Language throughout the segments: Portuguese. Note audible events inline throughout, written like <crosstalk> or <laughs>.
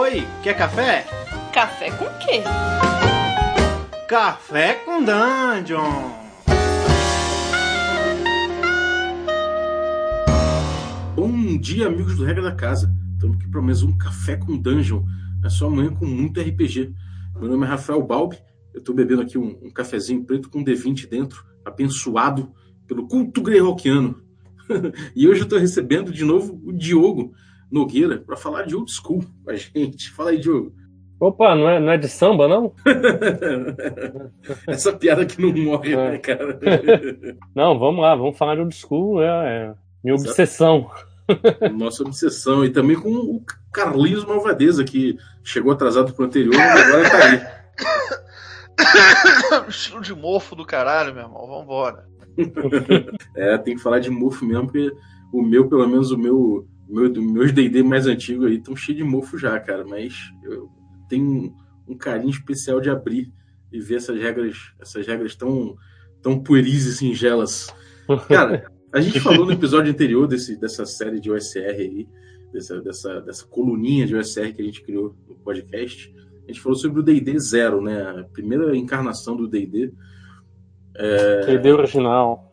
Oi, quer café? Café com quê? Café com Dungeon! Bom dia, amigos do Regra da Casa. Estamos aqui para mais um Café com Dungeon. É só amanhã com muito RPG. Meu nome é Rafael Balbi. Eu estou bebendo aqui um, um, cafezinho preto com D20 dentro, abençoado pelo culto greyhawkiano. <laughs> e hoje eu estou recebendo de novo o Diogo Nogueira para falar de old school com a gente. Fala aí, Diogo. Opa, não é, não é de samba, não? <laughs> Essa piada que não morre, é. né, cara? <laughs> não, vamos lá, vamos falar de old school, é, é minha Exato. obsessão. <laughs> Nossa obsessão. E também com o Carlinhos Malvadeza, que chegou atrasado pro anterior, mas agora tá aí. <coughs> Estilo de mofo do caralho, meu irmão. Vambora. é, tem que falar de mofo mesmo, porque o meu, pelo menos o meu, meu meus D&D mais antigos aí estão cheios de mofo já, cara. Mas eu tenho um, carinho especial de abrir e ver essas regras, essas regras tão, tão pueris e singelas. <laughs> Cara, a gente falou no episódio anterior desse, dessa série de OSR aí, dessa, dessa, dessa coluninha de OSR que a gente criou no podcast. A gente falou sobre o D&D Zero, né? A primeira encarnação do D&D. É... D&D original.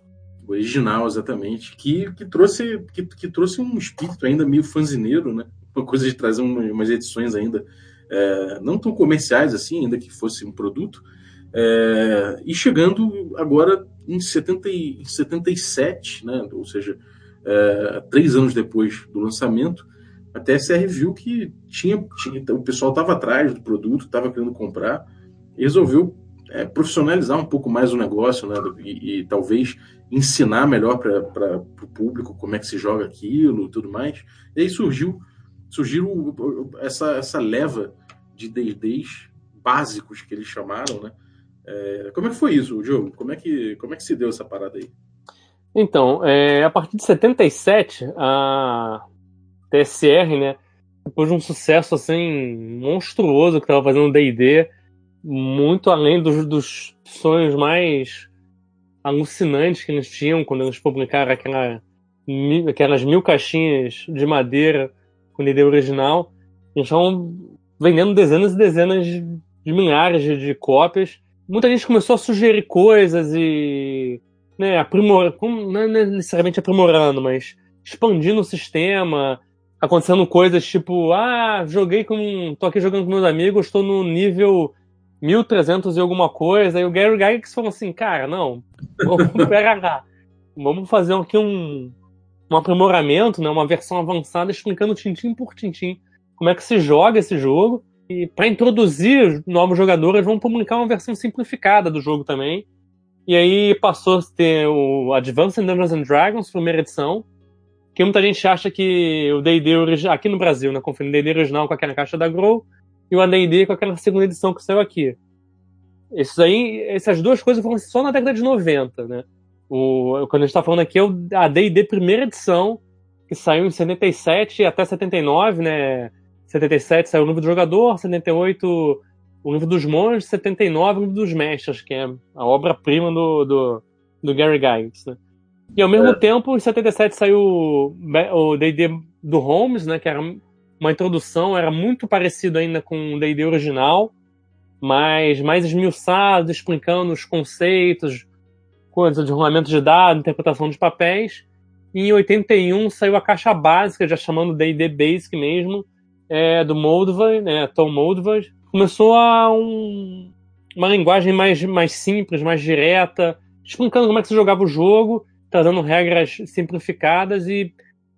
Original, exatamente. Que, que, trouxe, que, que trouxe um espírito ainda meio fanzineiro, né? Uma coisa de trazer umas edições ainda é, não tão comerciais assim, ainda que fosse um produto. É, e chegando agora em, 70, em 77, né, ou seja, é, três anos depois do lançamento, a TSR viu que tinha, tinha o pessoal estava atrás do produto, estava querendo comprar, e resolveu é, profissionalizar um pouco mais o negócio, né, e, e talvez ensinar melhor para o público como é que se joga aquilo e tudo mais. E aí surgiu, surgiu essa, essa leva de D&Ds básicos que eles chamaram, né, é, como é que foi isso, Diogo? Como é que, como é que se deu essa parada aí? Então, é, a partir de 77, a TSR, né, depois de um sucesso assim monstruoso que estava fazendo D&D, muito além dos, dos, sonhos mais alucinantes que eles tinham quando eles publicaram aquela, aquelas mil caixinhas de madeira com D&D original, eles estavam vendendo dezenas e dezenas de, milhares de, de cópias. Muita gente começou a sugerir coisas e né, aprimor, não é necessariamente aprimorando, mas expandindo o sistema, acontecendo coisas tipo, ah, joguei com, tô aqui jogando com meus amigos, estou no nível 1300 e alguma coisa, e o Gary Gygax falou assim, cara, não, vamos vamos fazer aqui um, um aprimoramento, né, uma versão avançada explicando tintim por tintim como é que se joga esse jogo, e para introduzir novos jogadores, vão publicar uma versão simplificada do jogo também. E aí passou a ter o Advanced Dungeons and Dragons, primeira edição, que muita gente acha que o D&D aqui no Brasil, né, conferindo o D&D original com aquela caixa da Grow, e o AD&D com aquela segunda edição que saiu aqui. Esses aí, essas duas coisas foram só na década de 90, né? O, quando a gente está falando aqui é o AD&D primeira edição, que saiu em 77 até 79, né? 77 saiu o livro do jogador, 78 o livro dos monges, 79 o livro dos mestres, que é a obra-prima do, do, do, Gary Gygax, né? E ao mesmo é. tempo, em 77 saiu o D&D do Holmes, né, que era uma introdução, era muito parecido ainda com o D&D original, mas mais esmiuçado, explicando os conceitos, coisas de rolamento de dados, interpretação de papéis. E em 81 saiu a caixa básica, já chamando D&D Basic mesmo, é, do Moldva, né, Tom Moldva, começou a um, uma linguagem mais, mais simples, mais direta, explicando como é que se jogava o jogo, trazendo regras simplificadas e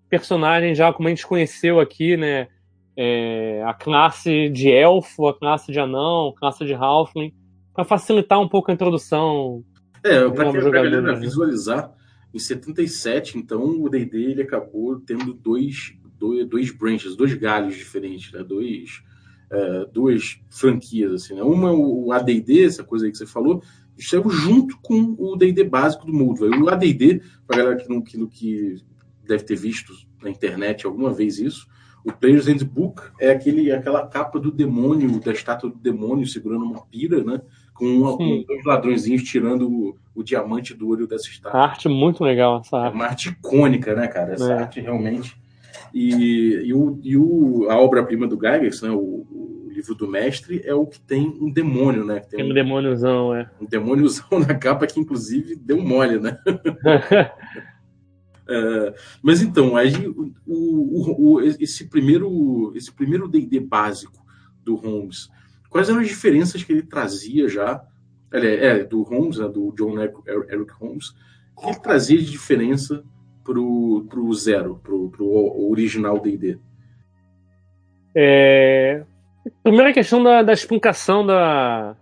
personagens já como a gente conheceu aqui, né, é, a classe de elfo, a classe de anão, a classe de halfling, para facilitar um pouco a introdução. É, para que a galera né? visualizar, em 77, então, o D&D ele acabou tendo dois dois, dois branches, dois galhos diferentes, né? dois, é, duas franquias. Assim, né? Uma, o ADD, essa coisa aí que você falou, saiu junto com o DD básico do Moldva. O ADD, para a galera que, não, que, que deve ter visto na internet alguma vez isso, o Player's Handbook é aquele, aquela capa do demônio, da estátua do demônio segurando uma pira, né? Com, uma, com dois ladrõezinhos tirando o, o, diamante do olho dessa estátua. A arte muito legal, essa arte. É uma arte icônica, né, cara? Essa é. arte realmente E, e, o, e o, a obra-prima do Gygax, né, o, o, livro do mestre, é o que tem um demônio, né? Tem, tem um, um demôniozão, é. Um demôniozão <laughs> na capa que, inclusive, deu mole, né? <laughs> é, mas então, aí o, o, esse primeiro esse primeiro D&D básico do Holmes, quais eram as diferenças que ele trazia já, é, do Holmes, né, do John Eric Holmes, que ele trazia de diferença pro, pro Zero, pro, pro original D&D? É... Primeira questão da, da explicação da,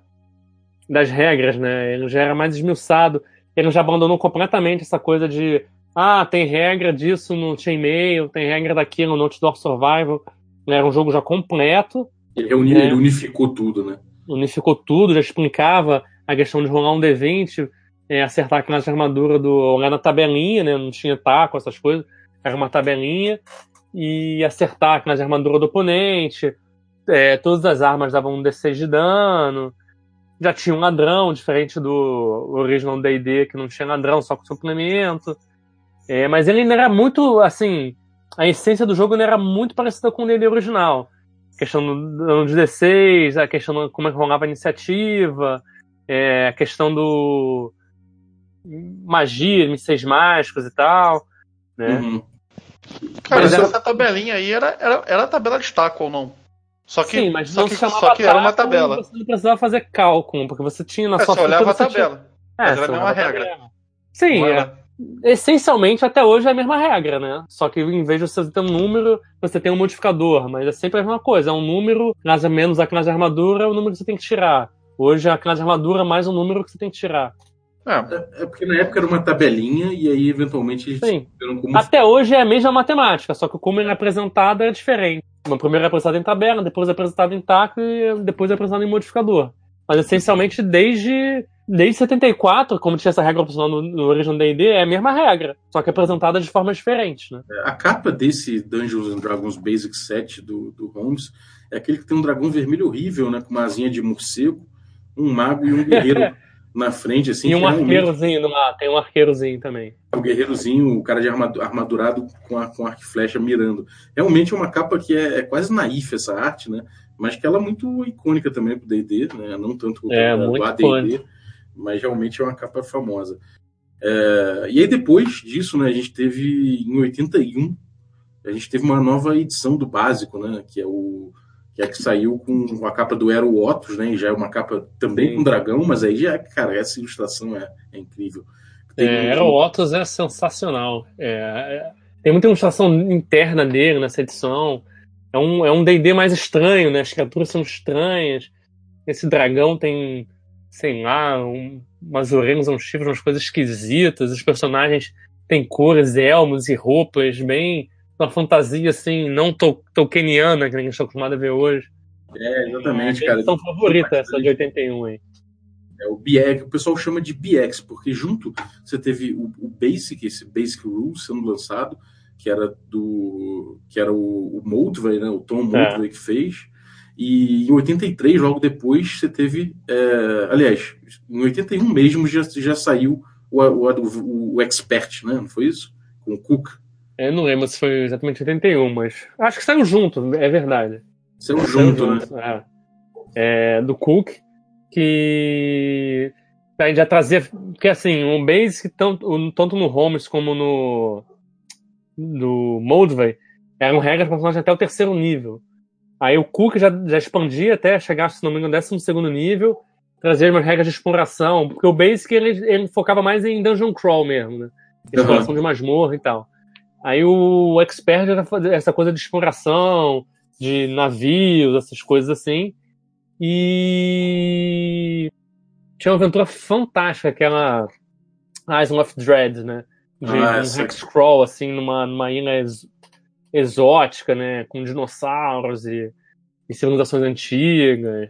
das regras, né? Ele já era mais esmiuçado, ele já abandonou completamente essa coisa de ah, tem regra disso no Chainmail, tem regra daquilo no Outdoor Survival. Era um jogo já completo. Ele, né? ele unificou tudo, né? Unificou tudo, já explicava a questão de rolar um D20, é, acertar a classe de armadura do. olhar na tabelinha, né? Não tinha taco, essas coisas. Era uma tabelinha. E acertar a classe de armadura do oponente. É, todas as armas davam um D6 de dano. Já tinha um ladrão, diferente do original DD, que não tinha ladrão, só com suplemento. É, mas ele ainda era muito, assim. A essência do jogo ainda era muito parecida com o DD original. A questão do dano de D6, a questão de como é que rolava a iniciativa, é, a questão do magia, mísseis mágicos e tal, né? Uhum. Cara, mas essa tabelinha aí era, era, era a tabela de taco ou não? Só que, Sim, mas só não que, só que era uma tabela. Você não precisava fazer cálculo, porque você tinha na é, sua Você olhava a tabela. Tinha... É, era a mesma regra. Sim, é. Essencialmente até hoje é a mesma regra, né? Só que em vez de você ter um número, você tem um modificador, mas é sempre a mesma coisa. É um número, mais ou menos a classe de armadura é o número que você tem que tirar. Hoje é a classe de armadura mais um número que você tem que tirar. É. é porque na época era uma tabelinha e aí eventualmente eles Sim. Como... Até hoje é a mesma matemática, só que como é apresentado é diferente. Uma primeiro é apresentado em tabela, depois é apresentado em taco e depois é apresentado em modificador. Mas essencialmente desde desde 74, como tinha essa regra opcional no, no Original D&D, é a mesma regra, só que apresentada de formas diferentes, né? A capa desse Dungeons and Dragons Basic Set do, do Holmes é aquele que tem um dragão vermelho horrível, né, com uma asinha de morcego, um mago e um guerreiro <laughs> na frente, assim. E um arqueirozinho no mar, tem um arqueirozinho também. O guerreirozinho, o cara de armadurado com, a, com arco e flecha mirando. Realmente é uma capa que é, é, quase naif essa arte, né? Mas que ela é muito icônica também pro D&D, né? Não tanto é, do AD&D, mas realmente é uma capa famosa. É, e aí depois disso, né, a gente teve em 81, a gente teve uma nova edição do básico, né? Que é o que é que saiu com a capa do Aero Otus, né? E já é uma capa também Sim. com dragão, mas aí já, cara, essa ilustração é, é incrível. Tem é. Aero Otus é sensacional. É, é, tem muita ilustração interna dele nessa edição. É um é um D&D mais estranho, né? As criaturas são estranhas. Esse dragão tem, sei lá, um, umas orelhas, uns chifres, umas coisas esquisitas. Os personagens têm cores, elmos e roupas bem uma fantasia assim, não to tolkieniana, que a gente está acostumado a ver hoje. É, exatamente, é, cara. São favorita essa de 81 aí. É o BX, o pessoal chama de BX, porque junto você teve o, o Basic, esse Basic Rules sendo lançado, que era do. que era o, o Moldvay, né? O Tom Moldvay é. que fez. E em 83, logo depois, você teve. É, aliás, em 81 mesmo já, já saiu o, o, o, Expert, né? Não foi isso? Com o Cook. Eu não lembro se foi exatamente 81, mas acho que saiu junto, é verdade. Saiu, saiu junto, né? junto, né? É. É, do Cook, que já trazia. Porque assim, o um Basic, tanto, tanto no Holmes como no. no Moldvay, eram regras para até o terceiro nível. Aí o Cook já, já expandia até chegar, se não me engano, décimo segundo nível, trazia umas regras de exploração, porque o Basic ele, ele focava mais em dungeon crawl mesmo, né? Exploração uhum. de masmorra e tal. Aí o Expert era essa coisa de exploração, de navios, essas coisas assim. E tinha uma aventura fantástica, aquela Island of Dread, né? De ah, um hex crawl, assim, numa, numa ilha exótica, né? Com dinossauros e, e civilizações antigas.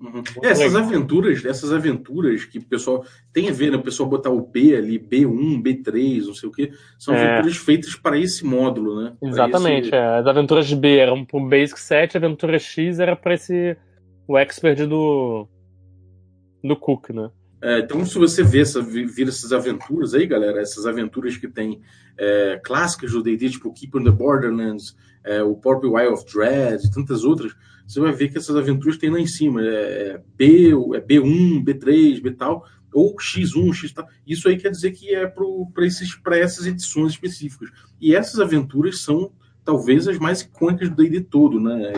Uhum. É, essas aventuras, essas aventuras que o pessoal tem a ver, né? O pessoal botar o B ali, B1, B3, não sei o que, são é. aventuras feitas para esse módulo, né? Exatamente, esse... é. As aventuras B eram pro Basic 7, a aventura X era para esse o expert do do Cook, né? É, então, se você vê essa, vir essas aventuras aí, galera, essas aventuras que tem é, clássicas do D&D, tipo Keep on the Borderlands, é, o Purple Wild of Dread e tantas outras, você vai ver que essas aventuras tem lá em cima. É, é B, é B1, B3, B tal, ou X1, X tal. Isso aí quer dizer que é para essas edições específicas. E essas aventuras são talvez as mais icônicas do D&D todo, né?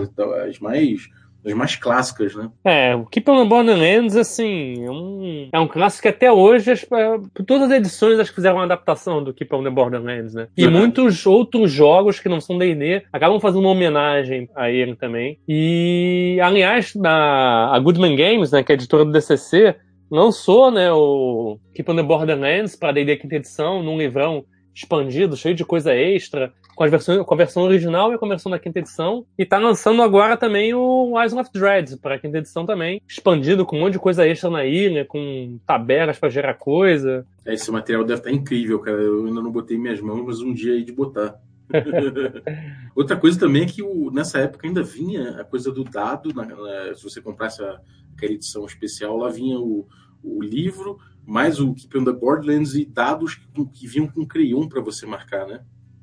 As mais as mais clássicas, né? É, o Keep on the Borderlands, assim, é um, é um clássico que até hoje, as, é, todas as edições acho que fizeram uma adaptação do Keep on the Borderlands, né? E uhum. muitos outros jogos que não são D&D acabam fazendo uma homenagem a ele também. E, aliás, a, a Goodman Games, né, que é a editora do DCC, lançou, né, o Keep on the Borderlands para D&D quinta edição, num livrão expandido, cheio de coisa extra, com a versão, com a versão original e com a versão da quinta edição. E tá lançando agora também o Eyes of Dread para a quinta edição também, expandido com um monte de coisa extra na ilha, com tabelas para gerar coisa. É, esse material deve estar tá incrível, cara. Eu ainda não botei minhas mãos, mas um dia aí de botar. <laughs> Outra coisa também é que o, nessa época ainda vinha a coisa do dado, na, na, se você comprasse a, aquela edição especial, lá vinha o, o livro, mais o Keep on the Borderlands e dados que, que vinham com crayon para você marcar, né?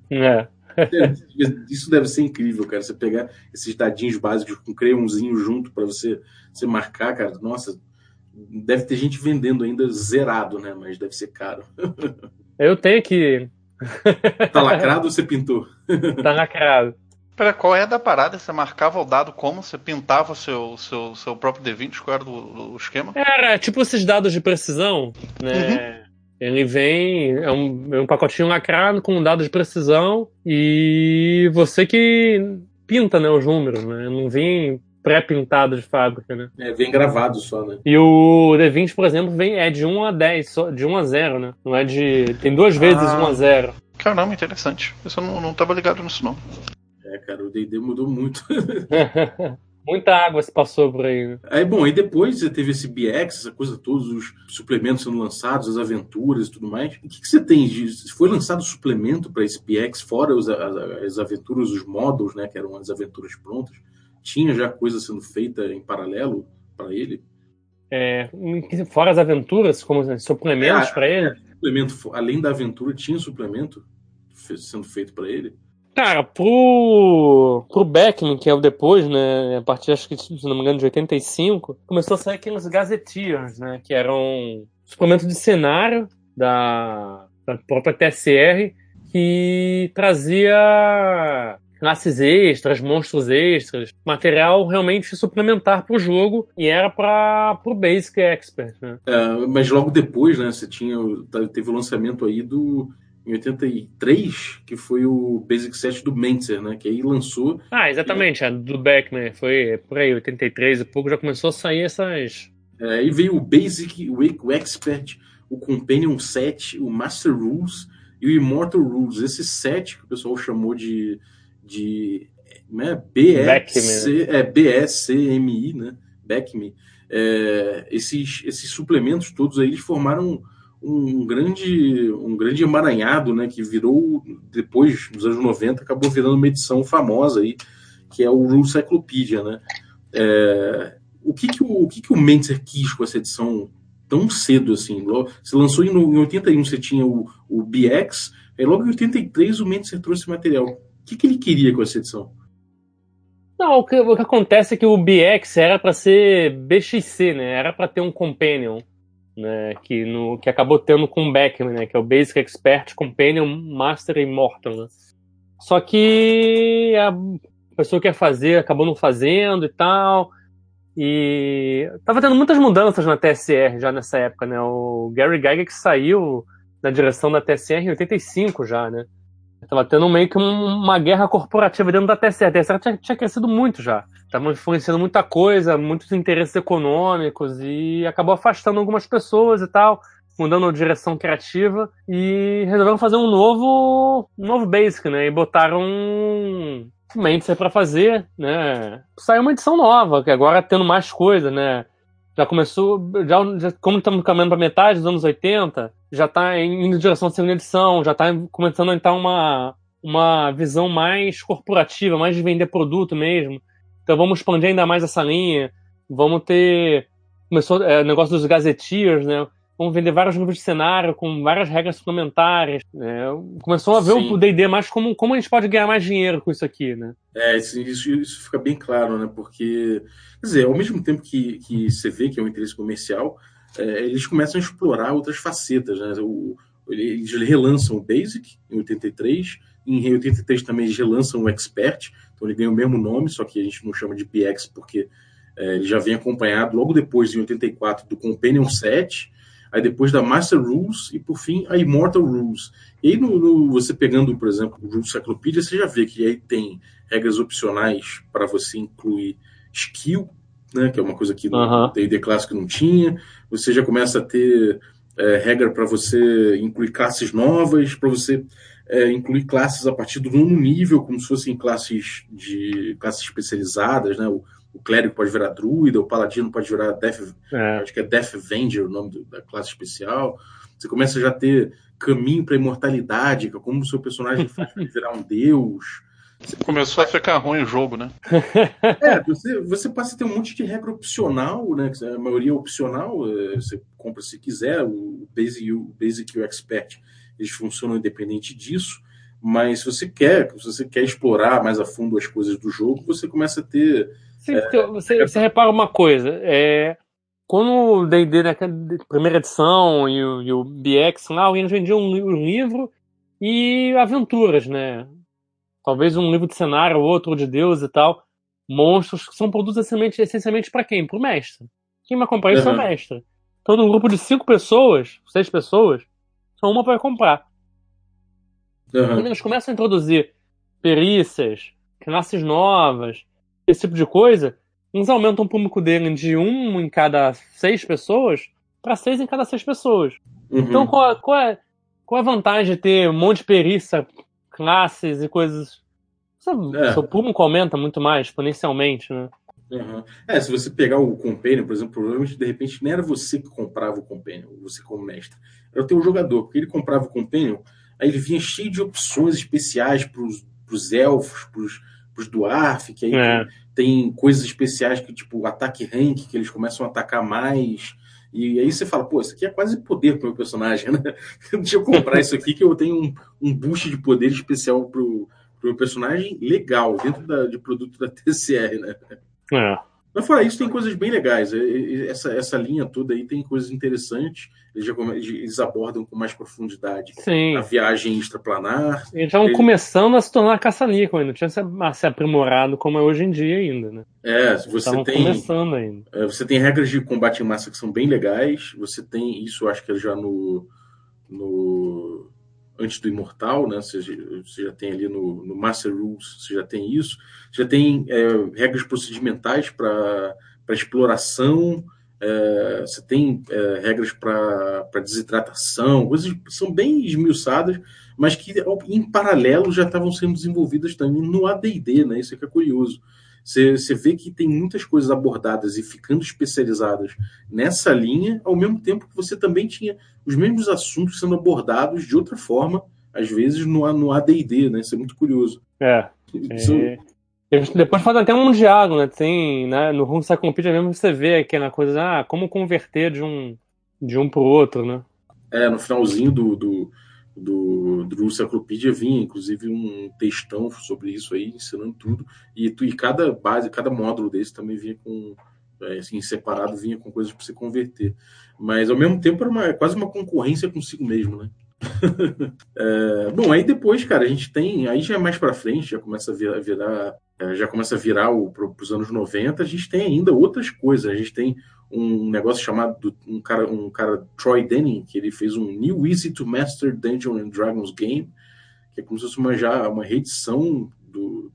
É. Isso deve ser incrível, cara. Você pegar esses dadinhos básicos com crayonzinho junto para você, você marcar, cara. Nossa, deve ter gente vendendo ainda zerado, né? Mas deve ser caro. <laughs> Eu tenho que. <laughs> Tá lacrado ou você pintou? Tá lacrado. Pera, qual é da parada? Você marcava o dado como? Você pintava o seu, seu, seu próprio D20? Qual era o, o esquema? Era tipo esses dados de precisão, né? Uhum. Ele vem, é um, é um pacotinho lacrado com dados de precisão e você que pinta né, os números, né? Não vem pré-pintado de fábrica, né? É, vem gravado só, né? E o D20, por exemplo, vem, é de 1 a 10, só, de 1 a 0, né? Não é de. Tem duas vezes ah, 1 a 0. Caramba, interessante. Eu não, não tava ligado nisso, não. É, cara, o DD mudou muito. <laughs> Muita água se passou por aí. Aí, bom, e depois você teve esse BX, essa coisa, todos os suplementos sendo lançados, as aventuras e tudo mais. O que, que você tem de. Foi lançado suplemento para esse BX, fora os, as, as, aventuras, os modos, né? Que eram as aventuras prontas. Tinha já coisa sendo feita em paralelo para ele? É, fora as aventuras, como suplementos é, para ele? Suplemento, além da aventura, tinha suplemento sendo feito para ele? Cara, pro, pro Beckman, que é o depois, né, a partir, acho que, se não me engano, de 85, começou a sair aqueles Gazetteers, né, que eram suplemento de cenário da, da própria TSR, que trazia classes extras, monstros extras, material realmente suplementar para o jogo e era para o Basic Expert. Né? É, mas logo depois, né, você tinha teve o lançamento aí do em 83, que foi o Basic Set do Mentzer, né? Que aí lançou. Ah, exatamente, a do Beckman. Foi por aí, 83 e pouco, já começou a sair essas. É, aí veio o Basic, o Expert, o Companion Set, o Master Rules e o Immortal Rules. Esse set que o pessoal chamou de. de né, BSC, é, BSCMI, né? Beckme. É, esses, esses suplementos todos aí eles formaram um grande, um grande emaranhado, né, que virou, depois, nos anos 90, acabou virando uma edição famosa aí, que é o Rule Cyclopedia, né. É, o que que o, o que que o Mentzer quis com essa edição tão cedo assim? Você lançou em, em 81, você tinha o, o BX, aí logo em 83 o Mentzer trouxe material. O que que ele queria com essa edição? Não, o que, o que acontece é que o BX era para ser BXC, né? Era para ter um companion né, que, no, que acabou tendo com o Beckman, né, que é o Basic Expert Companion Master Immortal. Né. Só que a pessoa que ia fazer acabou não fazendo e tal. E tava tendo muitas mudanças na TSR já nessa época, né? O Gary que saiu na direção da TSR em 85 já, né? Tava tendo meio que uma guerra corporativa dentro da TSR. A TSR tinha, tinha crescido muito já. Tava influenciando muita coisa, muitos interesses econômicos e acabou afastando algumas pessoas e tal, mudando a direção criativa e resolveram fazer um novo, um novo Basic, né? E botaram um Mentzer para fazer, né? Saiu uma edição nova, que agora tendo mais coisa, né? Já começou, já, já como estamos caminhando para metade dos anos 80, já está indo em direção à segunda edição, já está começando a entrar uma, uma visão mais corporativa, mais de vender produto mesmo. Então vamos expandir ainda mais essa linha. Vamos ter começou é, o negócio dos gazetiers, né? Vão vender vários livros de cenário com várias regras suplementares. Né? Começou a ver Sim. o D&D mais como como a gente pode ganhar mais dinheiro com isso aqui, né? É, isso, isso, fica bem claro, né? Porque, quer dizer, ao mesmo tempo que, que você vê que é um interesse comercial, é, eles começam a explorar outras facetas, né? O, eles relançam o Basic em 83, em 83 também eles relançam o Expert, então ele ganha o mesmo nome, só que a gente não chama de BX porque é, ele já vem acompanhado logo depois, em 84, do Companion 7, aí depois da Master Rules e por fim a Immortal Rules. E aí no, no, você pegando, por exemplo, o Rules Cyclopedia, você já vê que aí tem regras opcionais para você incluir skill, né, que é uma coisa que no. D&D clássico não tinha. Você já começa a ter é, regra para você incluir classes novas, para você é, incluir classes a partir do nono nível, como se fossem classes de classes especializadas, né? O, o clérigo pode virar druida, o paladino pode virar death, É. acho que é Death Avenger o nome do- da classe especial. Você começa já a ter caminho para imortalidade, é como o seu personagem faz para virar um deus. Começou a ficar ruim o jogo, né? É, você, você passa a ter um monte de regra opcional, né? que A maioria é opcional, é, você compra se quiser, o Basic o, Basic e o Expert, eles funcionam independente disso, mas se você quer, se você quer explorar mais a fundo as coisas do jogo, você começa a ter. Sim, porque você, você repara uma coisa, é, quando o D&D na primeira edição e o, e o BX lá, eles vendiam um, um livro e aventuras, né? Talvez um livro de cenário, outro de Deus e tal. Monstros que são produtos essencialmente, essencialmente para quem? Para o mestre. Quem vai comprar isso é o Uhum. mestre. Então, num grupo de cinco pessoas, seis pessoas, só uma vai comprar. Quando Aham, eles começam a introduzir perícias, classes novas, esse tipo de coisa, eles aumentam o público dele de um em cada seis pessoas para seis em cada seis pessoas. uhum. Então, qual, a- qual, é, qual é a vantagem de ter um monte de perícia, classes e coisas? Seu, É. seu público aumenta muito mais, exponencialmente, né? Uhum. É, se você pegar o Companion, por exemplo, provavelmente de repente não era você que comprava o Companion, você como mestre. Era o teu jogador, porque ele comprava o Companion, aí ele vinha cheio de opções especiais para os elfos, para os dwarf, que aí É. tem coisas especiais que, tipo, ataque rank, que eles começam a atacar mais. E aí você fala, pô, isso aqui é quase poder pro meu personagem, <laughs> né? Deixa eu comprar isso aqui que eu tenho um, um boost de poder especial pro, pro meu personagem legal, dentro da, de produto da TCR, né? É. Mas fora isso, tem coisas bem legais. Essa, essa linha toda aí tem coisas interessantes. Eles, já eles abordam com mais profundidade Sim. a viagem extraplanar. Eles estavam começando a se tornar caça-níquel ainda, não tinha se, aprimorado como é hoje em dia ainda, né? É, você Estavam tem, começando ainda. é, você tem regras de combate em massa que são bem legais. Você tem isso, acho que é já no, no antes do Imortal, né? Você, você já tem ali no, no Master Rules, você já tem isso. Já tem é, regras procedimentais para exploração. é, você tem é, regras para desidratação, coisas que são bem esmiuçadas, mas que em paralelo já estavam sendo desenvolvidas também no AD&D, né? Isso é que é curioso. Você, você vê que tem muitas coisas abordadas e ficando especializadas nessa linha, ao mesmo tempo que você também tinha os mesmos assuntos sendo abordados de outra forma, às vezes no, no AD&D, né? Isso é muito curioso. É. Isso- É. Depois fazem até um diálogo, né? Tem, né? No Rumo Cyclopedia mesmo você vê aquela coisa, ah, como converter de um, de um pro outro, né? É, no finalzinho do, do, do, do Encyclopedia vinha, inclusive, um textão sobre isso aí, ensinando tudo. E, tu, e cada base, cada módulo desse também vinha com, é, assim, separado, vinha com coisas para você converter. Mas, ao mesmo tempo, era uma, é quase uma concorrência consigo mesmo, né? <laughs> É, bom, aí depois, cara, a gente tem. Aí já é mais para frente, já começa a virar. virar é, já começa a virar o, pro, pros anos 90, a gente tem ainda outras coisas. A gente tem um negócio chamado um cara, um cara Troy Denning, que ele fez um New Easy to Master Dungeons and Dragons Game, que é como se fosse uma já uma reedição do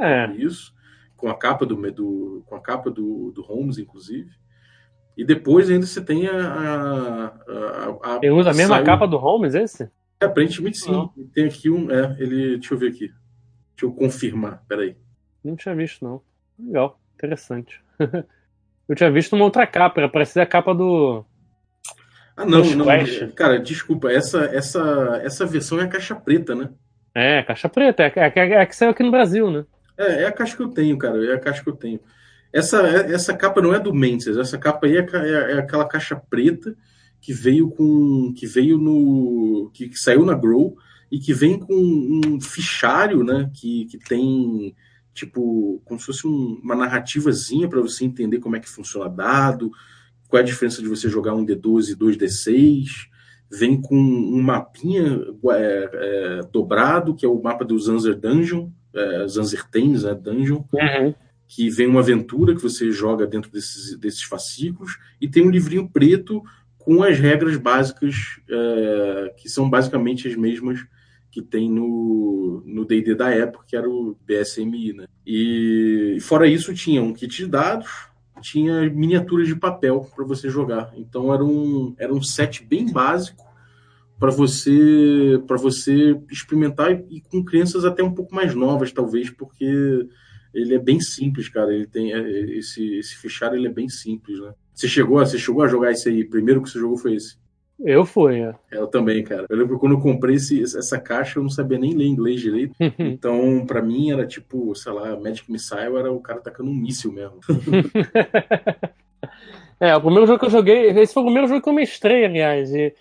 É. isso, com a capa do, do com a capa do, do Holmes, inclusive. E depois ainda você tem a. a, a, a usa a mesma saiu- capa do Holmes, esse? é, aparentemente sim. Não. Tem aqui um. É, ele. Deixa eu ver aqui. Deixa eu confirmar. Peraí. Não tinha visto, não. Legal, interessante. <laughs> Eu tinha visto uma outra capa, era parecida a capa do. Ah, não, Push não. Cara, desculpa. Essa, essa, essa versão é a caixa preta, né? É, caixa preta, é, é, é, é a que saiu aqui no Brasil, né? É, é a caixa que eu tenho, cara. É a caixa que eu tenho. Essa, essa capa não é do Mendes, essa capa aí é, é, é, aquela caixa preta que veio com. que veio no. que, que saiu na Grow e que vem com um fichário, né? Que, que tem tipo como se fosse um, uma narrativazinha para você entender como é que funciona dado, qual é a diferença de você jogar um D12 e dois D6. Vem com um mapinha é, é, dobrado, que é o mapa do Zanzer Dungeon, é, Zanzer Thames, né, Dungeon. Uhum que vem uma aventura que você joga dentro desses, desses fascículos, e tem um livrinho preto com as regras básicas, é, que são basicamente as mesmas que tem no D&D da época, que era o BSMI, né? E fora isso, tinha um kit de dados, tinha miniaturas de papel para você jogar. Então era um, era um set bem básico para você para você experimentar e com crianças até um pouco mais novas, talvez, porque ele é bem simples, cara. Ele tem é, esse esse fichário, ele é bem simples, né? Você chegou, você chegou a jogar esse aí? Primeiro que você jogou foi esse? Eu fui, é. Eu também, cara. Eu lembro quando eu comprei esse, essa caixa, eu não sabia nem ler inglês direito. <laughs> então, para mim, era tipo, sei lá, Magic Missile era o cara tacando um míssil mesmo. <laughs> é, o primeiro jogo que eu joguei, esse foi o primeiro jogo que eu mestrei, aliás. E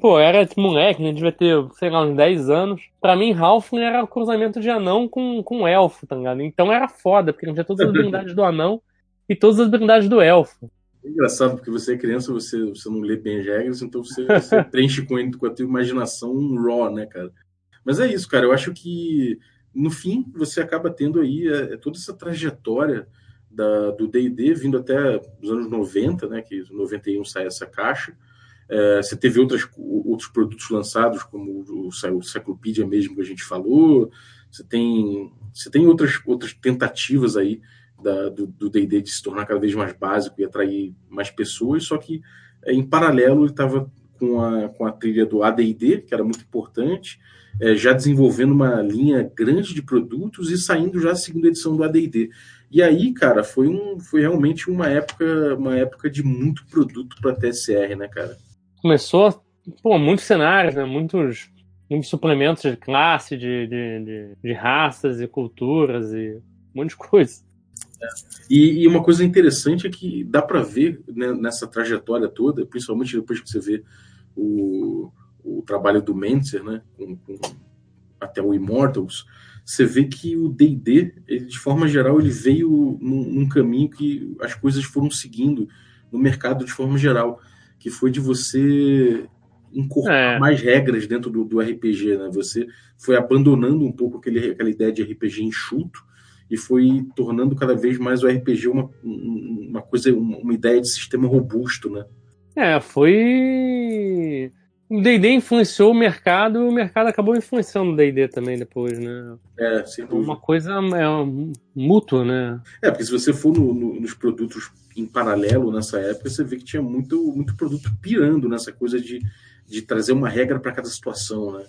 Pô, era tipo, moleque, né? Devia ter, sei lá, uns 10 anos. Pra mim, Halfling era o cruzamento de anão com, com elfo, tá ligado? Então era foda, porque tinha todas as habilidades do anão e todas as habilidades do elfo. É engraçado, porque você é criança, você, você não lê bem as regras, então você, você <laughs> preenche com, com a tua imaginação um raw, né, cara? Mas é isso, cara. Eu acho que, no fim, você acaba tendo aí é, é toda essa trajetória da, do D&D vindo até os anos 90, né, que em 91 sai essa caixa, é, você teve outras, outros produtos lançados, como o, o Cyclopedia mesmo que a gente falou. Você tem, você tem outras, outras tentativas aí da, do D&D de se tornar cada vez mais básico e atrair mais pessoas, só que é, em paralelo ele estava com a, com a trilha do AD&D, que era muito importante, é, já desenvolvendo uma linha grande de produtos e saindo já a segunda edição do AD&D. E aí, cara, foi, um, foi realmente uma época, uma época de muito produto para TSR, né, cara? começou, pô, muitos cenários, né? Muitos, muitos suplementos de classe, de, de, de, de raças e culturas e um monte de coisa. E, e, uma coisa interessante é que dá para ver né, nessa trajetória toda, principalmente depois que você vê o, o trabalho do Mentzer, né, com, com, até o Immortals, você vê que o D&D, de forma geral, ele veio num, num, caminho que as coisas foram seguindo no mercado de forma geral que foi de você incorporar é. mais regras dentro do, do, RPG, né? Você foi abandonando um pouco aquele, aquela ideia de RPG enxuto e foi tornando cada vez mais o RPG uma, uma coisa, uma ideia de sistema robusto, né? É, foi o D&D influenciou o mercado e o mercado acabou influenciando o D&D também depois, né? É, sem dúvida. Uma coisa é, mútua, né? É, porque se você for no, no, nos produtos em paralelo nessa época, você vê que tinha muito, muito produto pirando nessa coisa de, de trazer uma regra para cada situação, né?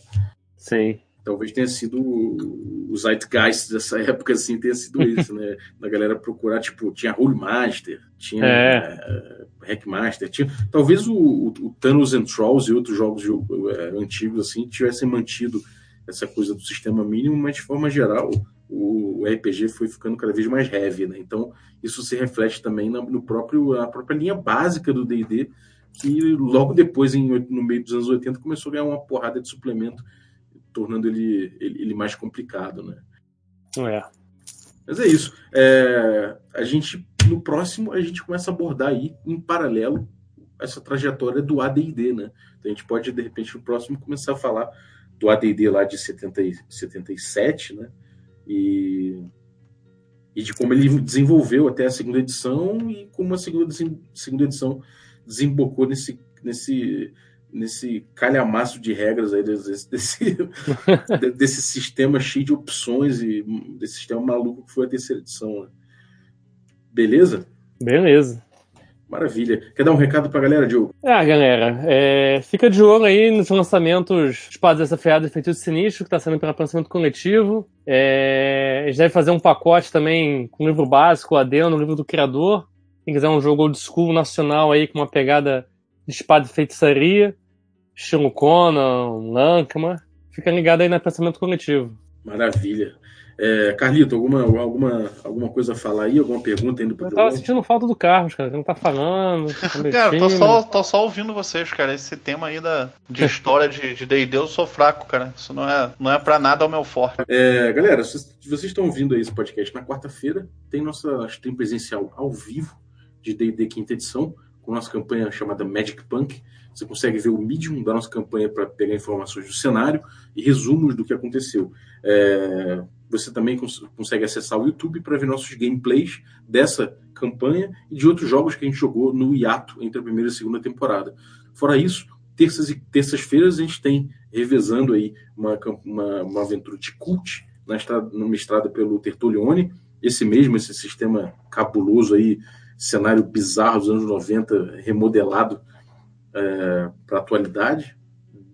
Sim. Talvez tenha sido o zeitgeist dessa <laughs> época, assim, tenha sido isso, né? Da galera procurar, tipo, tinha Rule Master, tinha é. uh, Hackmaster, tinha... Talvez o, o, o, Thanos and Trolls e outros jogos uh, antigos, assim, tivessem mantido essa coisa do sistema mínimo, mas de forma geral o, RPG foi ficando cada vez mais heavy, né? Então isso se reflete também na, no próprio, na própria linha básica do D&D, que logo depois, em, no meio dos anos 80, começou a ganhar uma porrada de suplemento tornando ele, ele, ele mais complicado, né? É. Mas é isso. É, a gente, no próximo, a gente começa a abordar aí, em paralelo, essa trajetória do AD&D, né? Então a gente pode, de repente, no próximo, começar a falar do AD&D lá de 70, 77, né? E, e de como ele desenvolveu até a segunda edição e como a segunda, segunda edição desembocou nesse, nesse nesse calhamaço de regras aí desse, desse, desse <laughs> sistema cheio de opções e desse sistema maluco que foi a terceira edição. Né? Beleza? Beleza. Maravilha. Quer dar um recado pra galera, Diogo? Ah, galera, é, fica de olho aí nos lançamentos Espadas dessa Feada e Feitiço Sinistro, que está sendo para pensamento coletivo. É, a gente deve fazer um pacote também com livro básico, adendo, livro do criador. Quem quiser um jogo old school nacional aí com uma pegada de espada e feitiçaria estilo Conan, Lankman. Fica ligado aí no pensamento coletivo. Maravilha. É, Carlito, alguma, alguma, alguma coisa a falar aí? Alguma pergunta indo pro Eu tava sentindo falta do Carlos, cara. que não tá falando. <laughs> tá meio Cara, tô só, tô só ouvindo vocês, cara. Esse tema aí da, de <laughs> história de de D&D eu sou fraco, cara. Isso não é, não é pra nada ao meu forte. É, galera, se se vocês estão ouvindo aí esse podcast na quarta-feira, tem nossa stream presencial ao vivo de D&D quinta edição, com nossa campanha chamada Magic Punk. Você consegue ver o medium da nossa campanha para pegar informações do cenário e resumos do que aconteceu. É, você também cons- consegue acessar o YouTube para ver nossos gameplays dessa campanha e de outros jogos que a gente jogou no hiato entre a primeira e a segunda temporada. Fora isso, terças e terças-feiras a gente tem revezando aí uma, uma, uma aventura de cult na estrada, numa estrada pelo Tertolione. Esse mesmo, esse sistema cabuloso aí, cenário bizarro dos anos 90, remodelado para a atualidade.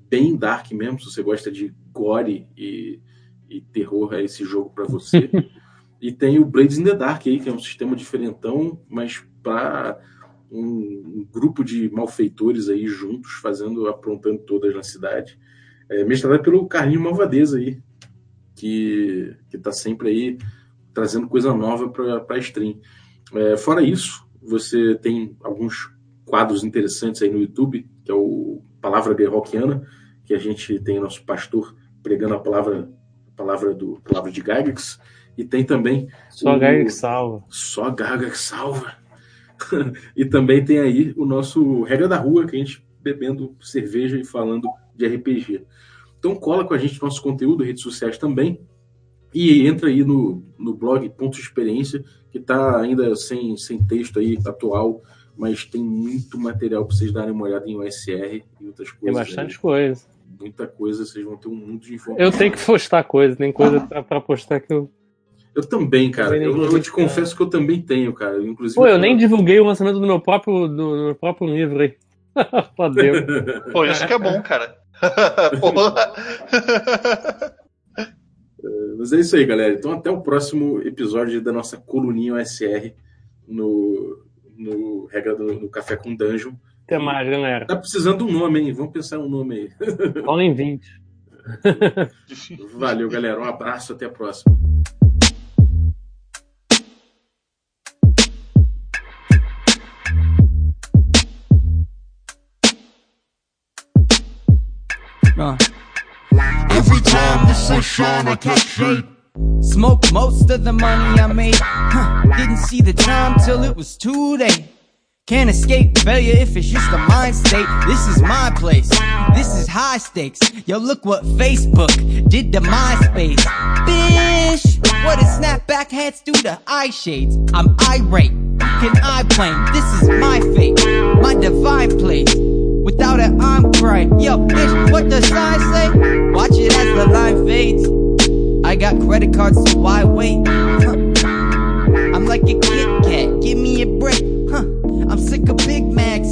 Bem dark mesmo, se você gosta de gore e, e terror, é esse jogo para você. <laughs> e tem o Blades in the Dark aí, que é um sistema diferentão, mas para um, um grupo de malfeitores aí juntos, fazendo, aprontando todas na cidade. É, mestrado pelo Carlinho Malvadeza aí, que, que tá sempre aí trazendo coisa nova para a stream. É, fora isso, você tem alguns quadros interessantes aí no YouTube, que é o Palavra Guerrockiana, que a gente tem nosso pastor pregando a palavra, a palavra do palavra de Gygax, e tem também Só o- salva. só que salva. <laughs> e também tem aí o nosso Regra da Rua, que a gente bebendo cerveja e falando de RPG. Então cola com a gente no nosso conteúdo, redes sociais também. E entra aí no, no blog Ponto de Experiência, que está ainda sem, sem texto aí atual, mas tem muito material para vocês darem uma olhada em OSR e outras Tem coisas. bastante aí. coisa. Muita coisa, vocês vão ter um mundo de informação. Eu tenho que postar coisa, tem coisa pra, pra postar que eu. Eu também, cara. Eu, eu vi, te confesso que eu também tenho, cara. Inclusive, Pô, eu nem divulguei o lançamento do meu próprio, do, do meu próprio livro aí. <laughs> Deu. <laughs> Pô, isso que é bom, cara. <laughs> Porra. Mas é isso aí, galera. Então, até o próximo episódio da nossa coluninha OSR no, no Regra do no Café com Dungeon. Até mais, galera. Tá precisando de um nome, hein? Vamos pensar um nome aí. <laughs> Rola em 20. <laughs> Valeu, galera. Um abraço, até a próxima. Uh. Every time the sun shine, I catch shape. Smoke most of the money I made. Huh. Didn't see the time till it was too late. Can't escape failure if it's just a mind state. This is my place. This is high stakes. Yo, look what Facebook did to MySpace. Fish! What did snapback hats do to eye shades? I'm irate. Can I blame? This is my fate. My divine place. Without it, I'm crying. Yo, bitch, what does sign say? Watch it as the line fades. I got credit cards, so why wait? Huh. I'm like a Kit Kat, give me a break. Huh. I'm sick of Big Macs,